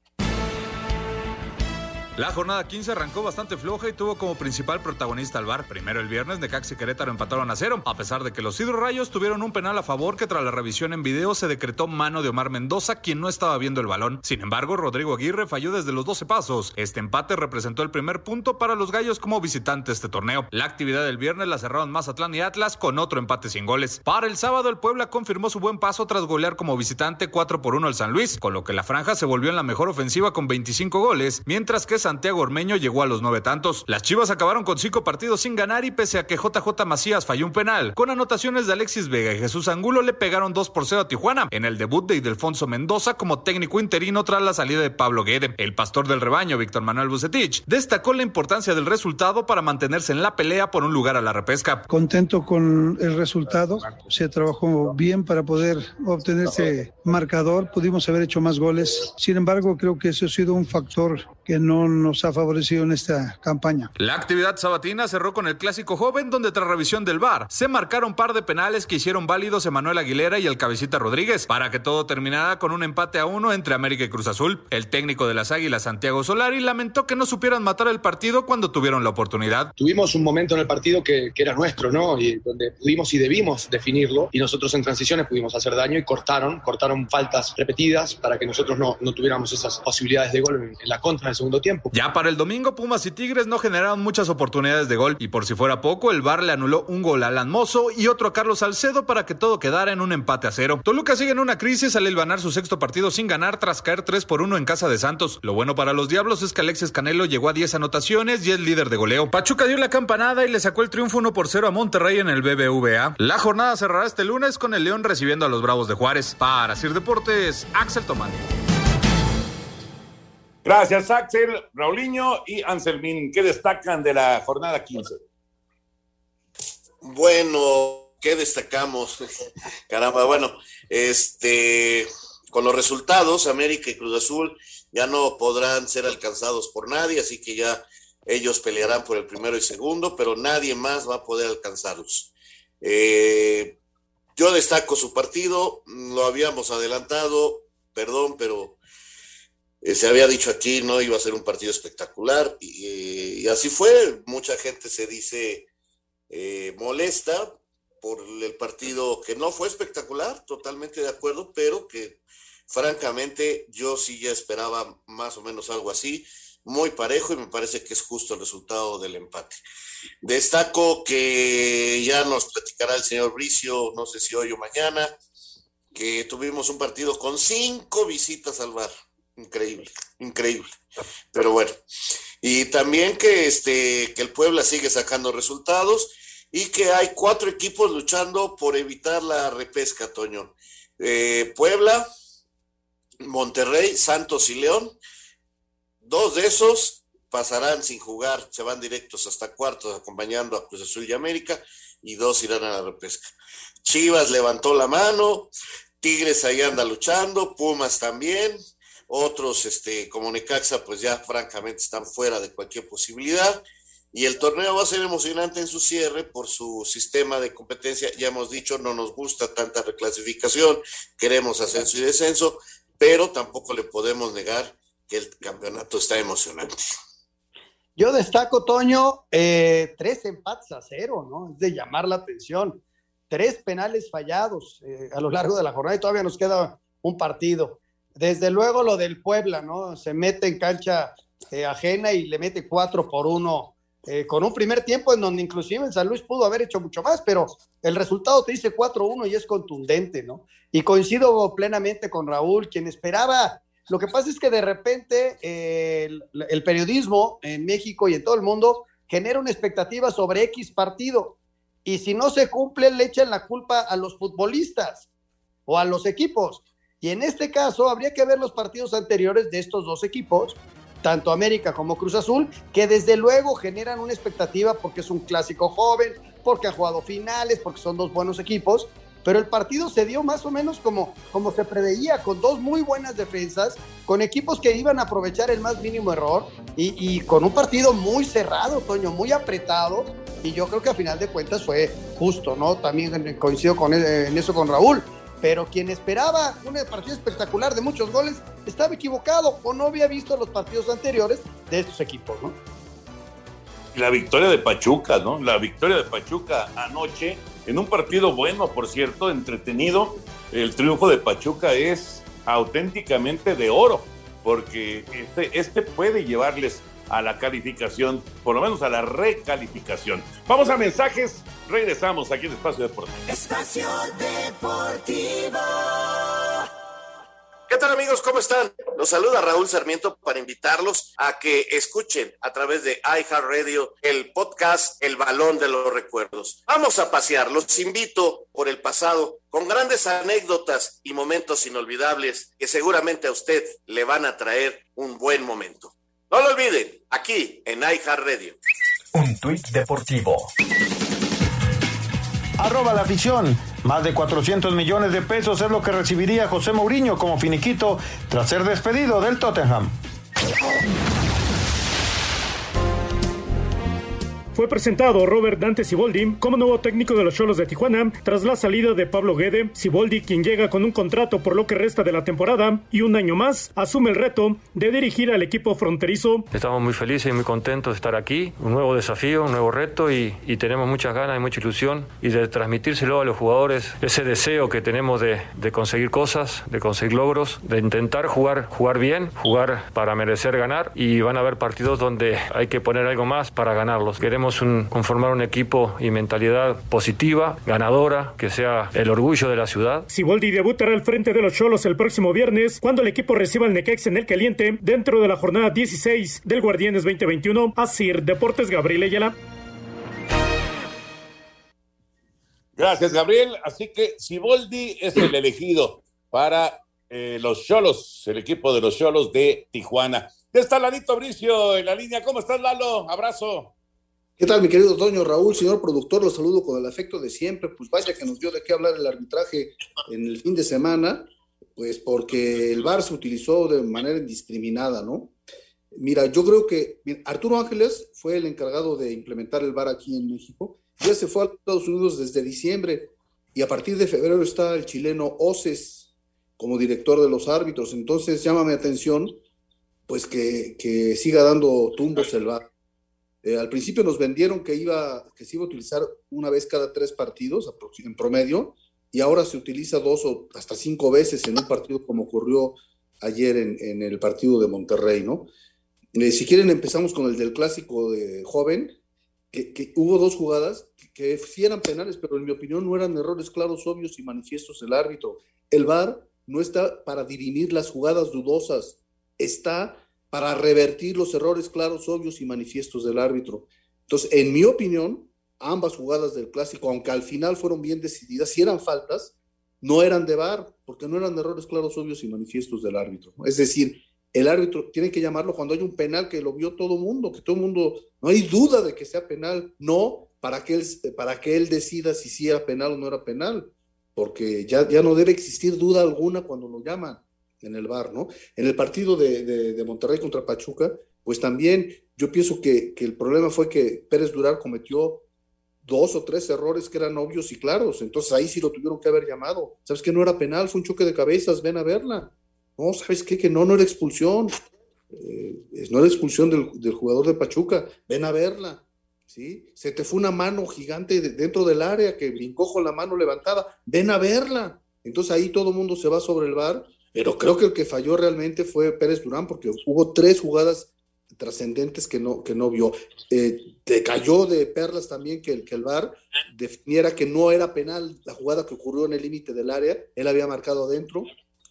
La jornada 15 arrancó bastante floja y tuvo como principal protagonista al bar. Primero el viernes, Necaxa y Querétaro empataron a cero, a pesar de que los Rayos tuvieron un penal a favor que tras la revisión en video se decretó mano de Omar Mendoza, quien no estaba viendo el balón. Sin embargo, Rodrigo Aguirre falló desde los 12 pasos. Este empate representó el primer punto para los Gallos como visitantes este torneo. La actividad del viernes la cerraron Mazatlán y Atlas con otro empate sin goles. Para el sábado, el Puebla confirmó su buen paso tras golear como visitante 4 por 1 al San Luis, con lo que la franja se volvió en la mejor ofensiva con 25 goles, mientras que Santiago Ormeño llegó a los nueve tantos. Las Chivas acabaron con cinco partidos sin ganar y pese a que JJ Macías falló un penal, con anotaciones de Alexis Vega y Jesús Angulo le pegaron 2 por 0 a Tijuana en el debut de Ildefonso Mendoza como técnico interino tras la salida de Pablo Guede. El pastor del rebaño, Víctor Manuel Bucetich, destacó la importancia del resultado para mantenerse en la pelea por un lugar a la repesca. Contento con el resultado, se trabajó bien para poder obtener ese marcador, pudimos haber hecho más goles, sin embargo creo que eso ha sido un factor que no nos ha favorecido en esta campaña. La actividad sabatina cerró con el clásico joven, donde tras revisión del VAR se marcaron un par de penales que hicieron válidos Emanuel Aguilera y el cabecita Rodríguez, para que todo terminara con un empate a uno entre América y Cruz Azul. El técnico de las Águilas, Santiago Solari, lamentó que no supieran matar el partido cuando tuvieron la oportunidad. Tuvimos un momento en el partido que, que era nuestro, ¿no? Y donde pudimos y debimos definirlo, y nosotros en transiciones pudimos hacer daño y cortaron, cortaron faltas repetidas para que nosotros no, no tuviéramos esas posibilidades de gol en, en la contra en el segundo tiempo. Ya para el domingo, Pumas y Tigres no generaron muchas oportunidades de gol y por si fuera poco, el VAR le anuló un gol a Alan Mozo y otro a Carlos Salcedo para que todo quedara en un empate a cero. Toluca sigue en una crisis al ganar su sexto partido sin ganar tras caer 3 por 1 en casa de Santos. Lo bueno para los Diablos es que Alexis Canelo llegó a 10 anotaciones y es líder de goleo. Pachuca dio la campanada y le sacó el triunfo 1 por 0 a Monterrey en el BBVA. La jornada cerrará este lunes con el León recibiendo a los Bravos de Juárez. Para Sir Deportes, Axel Tomán. Gracias, Axel, Raulinho y Anselmín. ¿Qué destacan de la jornada 15? Bueno, ¿qué destacamos? Caramba, bueno, este, con los resultados, América y Cruz Azul ya no podrán ser alcanzados por nadie, así que ya ellos pelearán por el primero y segundo, pero nadie más va a poder alcanzarlos. Eh, yo destaco su partido, lo habíamos adelantado, perdón, pero eh, se había dicho aquí no iba a ser un partido espectacular y, así fue. Mucha gente se dice eh, molesta por el partido que no fue espectacular, totalmente de acuerdo, pero que francamente yo sí ya esperaba más o menos algo así, muy parejo y me parece que es justo el resultado del empate. Destaco que ya nos platicará el señor Bricio, no sé si hoy o mañana, que tuvimos un partido con cinco visitas al bar Increíble, increíble. Pero bueno, y también que, este, que el Puebla sigue sacando resultados y que hay cuatro equipos luchando por evitar la repesca, Toño. Eh, Puebla, Monterrey, Santos y León. Dos de esos pasarán sin jugar, se van directos hasta cuartos acompañando a Cruz Azul y América y dos irán a la repesca. Chivas levantó la mano, Tigres ahí anda luchando, Pumas también, otros este, como Necaxa pues ya francamente están fuera de cualquier posibilidad y el torneo va a ser emocionante en su cierre por su sistema de competencia. Ya hemos dicho, no nos gusta tanta reclasificación, queremos ascenso y descenso, pero tampoco le podemos negar que el campeonato está emocionante. Yo destaco, Toño, eh, tres empates a cero, ¿no? Es de llamar la atención. Tres penales fallados eh, a lo largo de la jornada y todavía nos queda un partido. Desde luego lo del Puebla, ¿no? Se mete en cancha eh, ajena y le mete cuatro por uno eh, con un primer tiempo en donde inclusive en San Luis pudo haber hecho mucho más, pero el resultado te dice 4-1 y es contundente, ¿no? Y coincido plenamente con Raúl, quien esperaba, lo que pasa es que de repente eh, el, periodismo en México y en todo el mundo genera una expectativa sobre X partido y si no se cumple le echan la culpa a los futbolistas o a los equipos. Y en este caso habría que ver los partidos anteriores de estos dos equipos tanto América como Cruz Azul, que desde luego generan una expectativa porque es un clásico joven, porque ha jugado finales, porque son dos buenos equipos, pero el partido se dio más o menos como, como se preveía, con dos muy buenas defensas, con equipos que iban a aprovechar el más mínimo error y, con un partido muy cerrado, Toño, muy apretado, y yo creo que a final de cuentas fue justo, ¿no? También coincido con, en eso con Raúl pero quien esperaba un partido espectacular de muchos goles estaba equivocado o no había visto los partidos anteriores de estos equipos, ¿no? La victoria de Pachuca, ¿no? La victoria de Pachuca anoche, en un partido bueno, por cierto, entretenido. El triunfo de Pachuca es auténticamente de oro, porque este, este puede llevarles a la calificación, por lo menos a la recalificación. Vamos a mensajes, regresamos aquí en Espacio Deportivo. Espacio Deportivo. ¿Qué tal amigos? ¿Cómo están? Los saluda Raúl Sarmiento para invitarlos a que escuchen a través de iHeartRadio el podcast El Balón de los Recuerdos. Vamos a pasear, los invito por el pasado con grandes anécdotas y momentos inolvidables que seguramente a usted le van a traer un buen momento. No lo olviden, aquí en Radio. Un tuit deportivo. Arroba la afición. Más de 400 millones de pesos es lo que recibiría José Mourinho como finiquito tras ser despedido del Tottenham. Fue presentado Robert Dante Siboldi como nuevo técnico de los Cholos de Tijuana tras la salida de Pablo Guede. Siboldi, quien llega con un contrato por lo que resta de la temporada y un año más, asume el reto de dirigir al equipo fronterizo. Estamos muy felices y muy contentos de estar aquí. Un nuevo desafío, un nuevo reto y, tenemos muchas ganas y mucha ilusión y de transmitírselo a los jugadores ese deseo que tenemos de, conseguir cosas, de conseguir logros, de intentar jugar, jugar bien, jugar para merecer ganar y van a haber partidos donde hay que poner algo más para ganarlos. Queremos conformar un equipo y mentalidad positiva, ganadora, que sea el orgullo de la ciudad. Siboldi debutará al frente de los Cholos el próximo viernes cuando el equipo reciba el Necax en el caliente dentro de la jornada 16 del Guardianes 2021. Asir Deportes Gabriel Ayala. Gracias, Gabriel. Así que Siboldi es el elegido para eh, los Cholos, el equipo de los Cholos de Tijuana. Ya está Lalito Bricio en la línea. ¿Cómo estás, Lalo? Abrazo. ¿Qué tal, mi querido Toño Raúl, señor productor? Los saludo con el afecto de siempre. Pues vaya que nos dio de qué hablar el arbitraje en el fin de semana, pues porque el VAR se utilizó de manera indiscriminada, ¿no? Mira, yo creo que Arturo Ángeles fue el encargado de implementar el VAR aquí en México. Ya se fue a Estados Unidos desde diciembre y a partir de febrero está el chileno Oces como director de los árbitros. Entonces, llámame atención, pues que, que siga dando tumbos el VAR. Eh, al principio nos vendieron que, iba, que se iba a utilizar una vez cada tres partidos en promedio y ahora se utiliza dos o hasta cinco veces en un partido como ocurrió ayer en, el partido de Monterrey, ¿no? Eh, si quieren empezamos con el del clásico de joven, que, hubo dos jugadas que, que, penales, pero en mi opinión no eran errores claros, obvios y manifiestos del árbitro. El VAR no está para dirimir las jugadas dudosas, está para revertir los errores claros, obvios y manifiestos del árbitro. Entonces, en mi opinión, ambas jugadas del clásico, aunque al final fueron bien decididas, si eran faltas, no eran de VAR, porque no eran errores claros, obvios y manifiestos del árbitro. Es decir, el árbitro tiene que llamarlo cuando hay un penal que lo vio todo mundo, que todo mundo, no hay duda de que sea penal, no para que él, para que él decida si sí era penal o no era penal, porque ya, ya no debe existir duda alguna cuando lo llaman. En el bar, ¿no? En el partido de, de, Monterrey contra Pachuca, pues también yo pienso que, que, el problema fue que Pérez Durar cometió dos o tres errores que eran obvios y claros, entonces ahí sí lo tuvieron que haber llamado. ¿Sabes que no era penal? Fue un choque de cabezas, ven a verla. No, ¿sabes qué? Que no, no era expulsión. Eh, no era expulsión del, del, jugador de Pachuca, ven a verla. ¿Sí? Se te fue una mano gigante dentro del área que brincó con la mano levantada, ven a verla. Entonces ahí todo el mundo se va sobre el bar, pero creo que el que falló realmente fue Pérez Durán, porque hubo tres jugadas trascendentes que no, que no vio. Eh, te cayó de perlas también que el, que el VAR definiera que no era penal la jugada que ocurrió en el límite del área, él había marcado adentro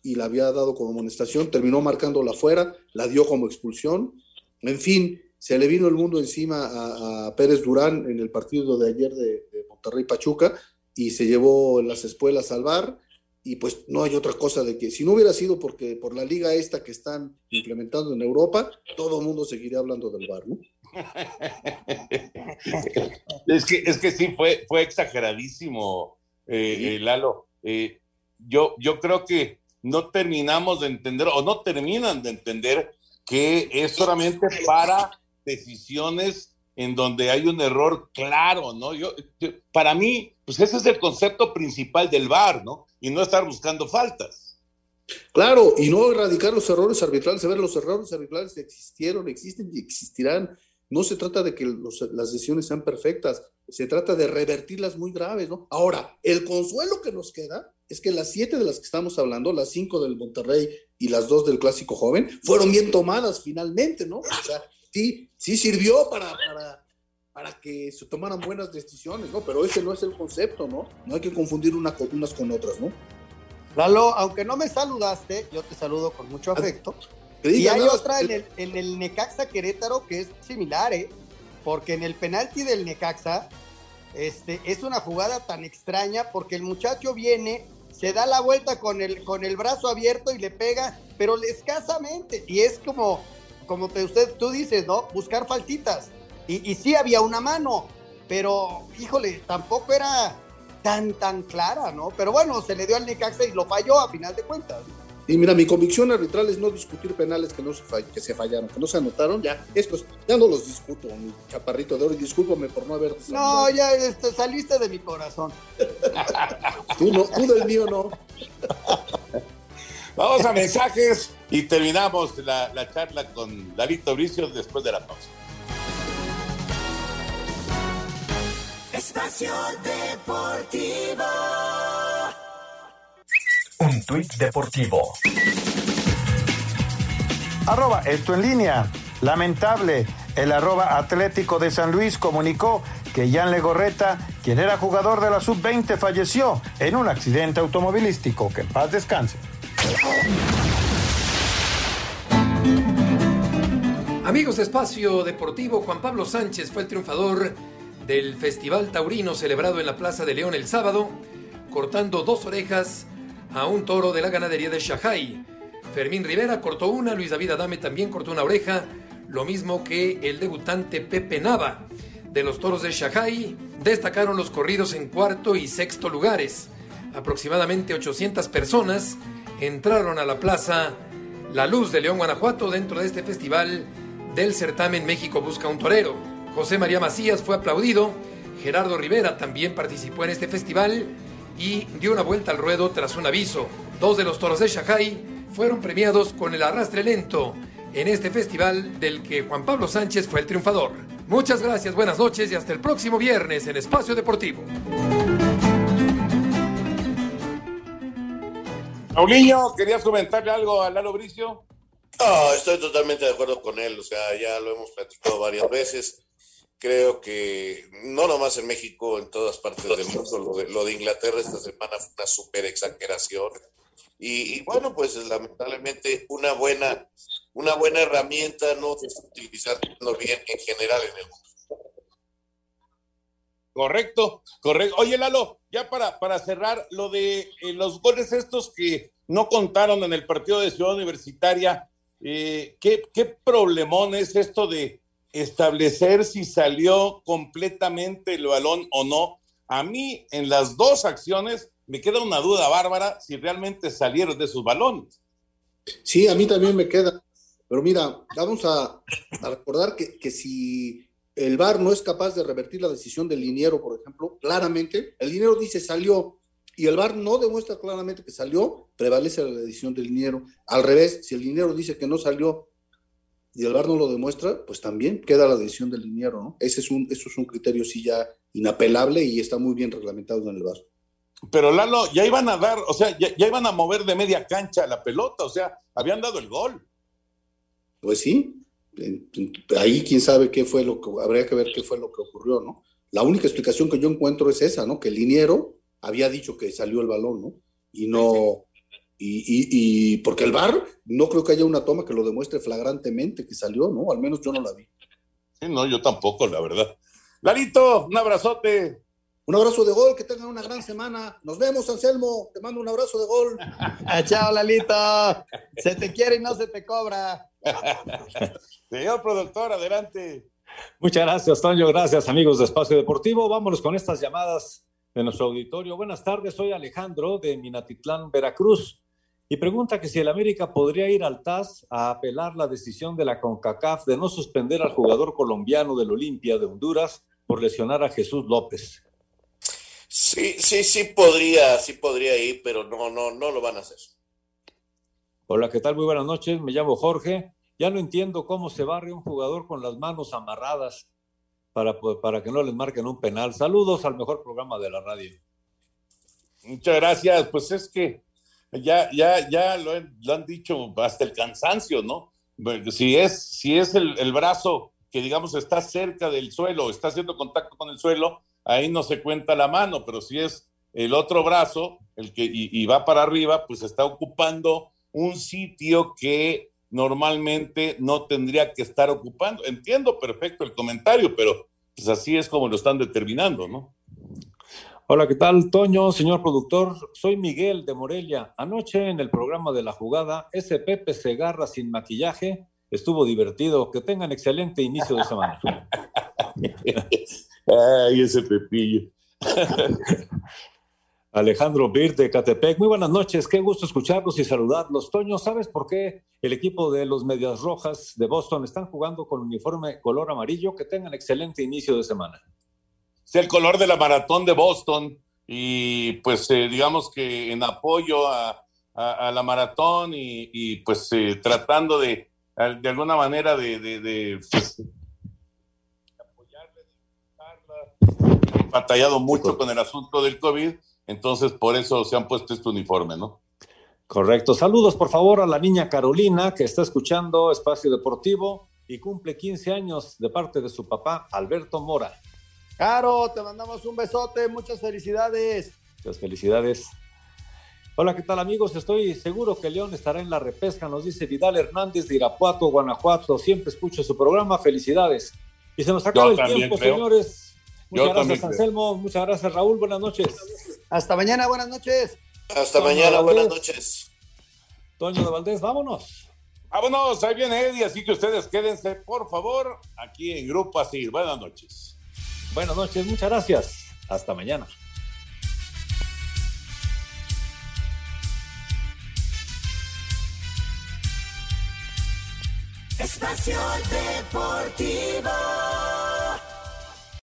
y la había dado como amonestación, terminó marcándola afuera, la dio como expulsión, en fin, se le vino el mundo encima a, Pérez Durán en el partido de ayer de, de Monterrey Pachuca y se llevó las espuelas al VAR y pues no hay otra cosa de que si no hubiera sido porque por la liga esta que están implementando en Europa, todo el mundo seguiría hablando del bar, ¿no? es que es que sí fue fue exageradísimo, eh, eh, Lalo. Eh, yo yo creo que no terminamos de entender o no terminan de entender que es solamente para decisiones en donde hay un error claro, ¿no? Yo, para mí, pues ese es el concepto principal del VAR, ¿no? Y no estar buscando faltas. Claro, y no erradicar los errores arbitrales. A ver, los errores arbitrales existieron, existen y existirán. No se trata de que las decisiones sean perfectas, se trata de revertirlas muy graves, ¿no? Ahora, el consuelo que nos queda es que las siete de las que estamos hablando, las cinco del Monterrey y las dos del Clásico Joven, fueron bien tomadas finalmente, ¿no? O sea, sí, sí sirvió para, para, que se tomaran buenas decisiones, ¿no? Pero ese no es el concepto, ¿no? No hay que confundir unas con otras, ¿no? Lalo, aunque no me saludaste, yo te saludo con mucho afecto. Y hay otra en el, en el Necaxa Querétaro que es similar, ¿eh? Porque en el penalti del Necaxa, este, es una jugada tan extraña porque el muchacho viene, se da la vuelta con el, con el brazo abierto y le pega, pero escasamente. Y es como, como te, usted, tú dices, ¿no? Buscar faltitas. Y, y sí había una mano, pero híjole, tampoco era tan, tan clara, ¿no? Pero bueno, se le dio al Necaxa y lo falló a final de cuentas. Y mira, mi convicción arbitral es no discutir penales que no se, que se fallaron, que no se anotaron. Ya, estos, ya no los discuto, mi chaparrito de oro, y discúlpame por no haber. No, ya este, saliste de mi corazón. tú no, tú del mío no. Vamos a mensajes y terminamos la, la charla con David Bricio después de la pausa. Espacio Deportivo. Un tuit deportivo. Arroba esto en línea. Lamentable. El arroba Atlético de San Luis comunicó que Jan Legorreta, quien era jugador de la sub-20, falleció en un accidente automovilístico. Que en paz descanse. Amigos de Espacio Deportivo, Juan Pablo Sánchez fue el triunfador del Festival Taurino celebrado en la Plaza de León el sábado, cortando dos orejas a un toro de la ganadería de Shahai. Fermín Rivera cortó una, Luis David Adame también cortó una oreja, lo mismo que el debutante Pepe Nava. De los toros de Shahai destacaron los corridos en cuarto y sexto lugares. Aproximadamente 800 personas entraron a la plaza La Luz de León, Guanajuato, dentro de este festival del certamen México Busca un Torero. José María Macías fue aplaudido, Gerardo Rivera también participó en este festival y dio una vuelta al ruedo tras un aviso. Dos de los toros de Shahai fueron premiados con el arrastre lento en este festival del que Juan Pablo Sánchez fue el triunfador. Muchas gracias, buenas noches y hasta el próximo viernes en Espacio Deportivo. Paulinho, ¿querías comentarle algo a Lalo Bricio? No, estoy totalmente de acuerdo con él, o sea, ya lo hemos platicado varias veces. Creo que no nomás en México, en todas partes del mundo, lo de, Inglaterra esta semana fue una super exageración. Y, bueno, pues lamentablemente una buena, una buena herramienta no se está utilizando bien en general en el mundo. Correcto, correcto. Oye, Lalo, ya para, para cerrar, lo de eh, los goles estos que no contaron en el partido de Ciudad Universitaria, eh, ¿qué, ¿qué problemón es esto de establecer si salió completamente el balón o no? A mí, en las dos acciones, me queda una duda bárbara si realmente salieron de sus balones. Sí, a mí también me queda. Pero mira, vamos a, a recordar que, que si el VAR no es capaz de revertir la decisión del liniero, por ejemplo, claramente, el liniero dice salió y el VAR no demuestra claramente que salió, prevalece la decisión del liniero. Al revés, si el liniero dice que no salió y el VAR no lo demuestra, pues también queda la decisión del liniero, ¿no? Ese es un, eso es un criterio sí ya inapelable y está muy bien reglamentado en el VAR. Pero Lalo, ya iban a dar, o sea, ya, ya iban a mover de media cancha la pelota, o sea, habían dado el gol. Pues sí, ahí quién sabe qué fue lo que, habría que ver qué fue lo que ocurrió, ¿no? La única explicación que yo encuentro es esa, ¿no? Que el liniero había dicho que salió el balón, ¿no? Y no, y, y, y porque el VAR no creo que haya una toma que lo demuestre flagrantemente que salió, ¿no? Al menos yo no la vi. Sí, no, yo tampoco, la verdad. Larito, un abrazote. Un abrazo de gol, que tengan una gran semana. Nos vemos, Anselmo. Te mando un abrazo de gol. Chao, Lalito. Se te quiere y no se te cobra. Señor productor, adelante. Muchas gracias, Toño. Gracias, amigos de Espacio Deportivo. Vámonos con estas llamadas de nuestro auditorio. Buenas tardes, soy Alejandro de Minatitlán, Veracruz. Y pregunta que si el América podría ir al TAS a apelar la decisión de la CONCACAF de no suspender al jugador colombiano del Olimpia de Honduras por lesionar a Jesús López. Sí, sí, sí podría, sí podría ir, pero no, no, no lo van a hacer. Hola, ¿qué tal? Muy buenas noches. Me llamo Jorge. Ya no entiendo cómo se barre un jugador con las manos amarradas para, para que no les marquen un penal. Saludos al mejor programa de la radio. Muchas gracias. Pues es que ya, ya, ya lo, han, lo han dicho hasta el cansancio, ¿no? Si es, si es el, el, brazo que digamos está cerca del suelo, está haciendo contacto con el suelo, ahí no se cuenta la mano, pero si es el otro brazo, el que y, y va para arriba, pues está ocupando un sitio que normalmente no tendría que estar ocupando. Entiendo perfecto el comentario, pero pues así es como lo están determinando, ¿no? Hola, ¿qué tal, Toño, señor productor? Soy Miguel de Morelia. Anoche en el programa de la jugada, ese Pepe Segarra sin maquillaje estuvo divertido. Que tengan excelente inicio de semana. Ay, ese Pepillo. Alejandro Bir de Catepec. Muy buenas noches, qué gusto escucharlos y saludarlos. Toño, ¿sabes por qué el equipo de los Medias Rojas de Boston están jugando con uniforme color amarillo? Que tengan excelente inicio de semana. Es el color de la maratón de Boston y pues eh, digamos que en apoyo a, la maratón y, pues eh, tratando de, de alguna manera de pues, batallado mucho con el asunto del COVID entonces, por eso se han puesto este uniforme, ¿no? Correcto. Saludos, por favor, a la niña Carolina, que está escuchando Espacio Deportivo y cumple 15 años de parte de su papá, Alberto Mora. Caro, te mandamos un besote, muchas felicidades. Muchas felicidades. Hola, ¿qué tal amigos? Estoy seguro que León estará en la repesca, nos dice Vidal Hernández de Irapuato, Guanajuato. Siempre escucho su programa, felicidades. Y se nos acaba Yo el tiempo, creo. señores. Muchas Yo gracias, también Anselmo. Muchas gracias, Raúl. Buenas noches. Hasta mañana, buenas noches. Hasta Toño mañana, buenas noches. Toño de Valdés, vámonos. Vámonos, ahí viene Eddie, así que ustedes quédense, por favor, aquí en Grupo Así. Buenas noches. Buenas noches, muchas gracias. Hasta mañana. Espacio Deportivo.